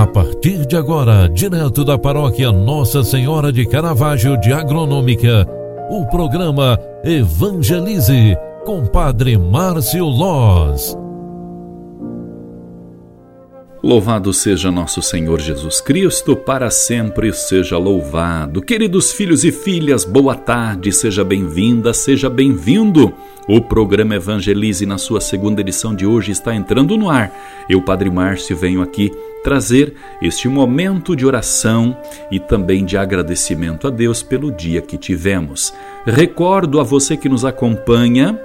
A partir de agora, direto da paróquia Nossa Senhora de Caravaggio de Agronômica, o programa Evangelize com Padre Márcio Loz. Louvado seja nosso Senhor Jesus Cristo, para sempre seja louvado. Queridos filhos e filhas, boa tarde, seja bem-vinda, seja bem-vindo. O programa Evangelize, na sua segunda edição de hoje, está entrando no ar. Eu, Padre Márcio, venho aqui trazer este momento de oração e também de agradecimento a Deus pelo dia que tivemos. Recordo a você que nos acompanha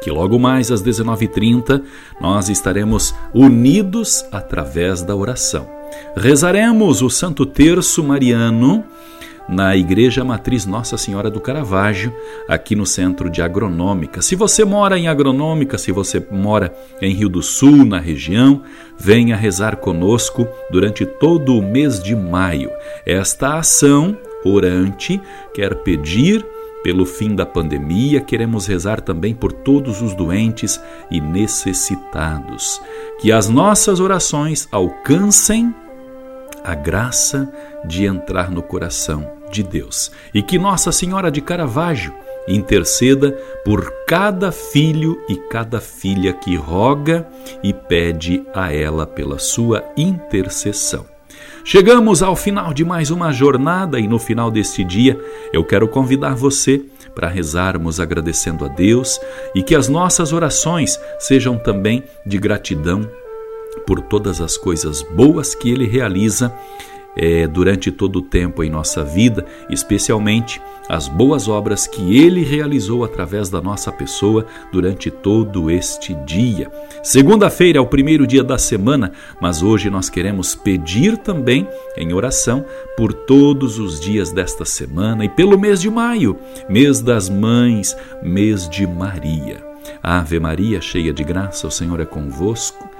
que logo mais às 19h30 nós estaremos unidos através da oração. Rezaremos o Santo Terço Mariano na Igreja Matriz Nossa Senhora do Caravaggio, aqui no Centro de Agronômica. Se você mora em Agronômica, se você mora em Rio do Sul, na região, venha rezar conosco durante todo o mês de maio. Esta ação orante quer pedir pelo fim da pandemia, queremos rezar também por todos os doentes e necessitados. Que as nossas orações alcancem a graça de entrar no coração de Deus e que Nossa Senhora de Caravaggio interceda por cada filho e cada filha que roga e pede a ela pela sua intercessão. Chegamos ao final de mais uma jornada e no final deste dia eu quero convidar você para rezarmos agradecendo a Deus e que as nossas orações sejam também de gratidão por todas as coisas boas que Ele realiza é, durante todo o tempo em nossa vida, especialmente as boas obras que Ele realizou através da nossa pessoa durante todo este dia. Segunda-feira é o primeiro dia da semana, mas hoje nós queremos pedir também em oração por todos os dias desta semana e pelo mês de maio, mês das mães, mês de Maria. Ave Maria, cheia de graça, o Senhor é convosco.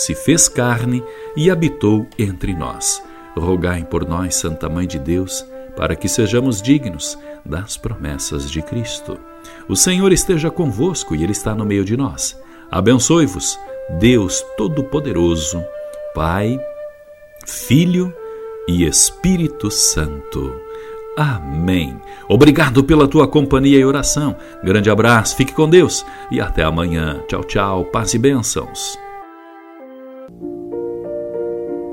se fez carne e habitou entre nós. Rogai por nós, Santa Mãe de Deus, para que sejamos dignos das promessas de Cristo. O Senhor esteja convosco e Ele está no meio de nós. Abençoe-vos, Deus Todo-Poderoso, Pai, Filho e Espírito Santo. Amém. Obrigado pela tua companhia e oração. Grande abraço, fique com Deus e até amanhã. Tchau, tchau, paz e bênçãos.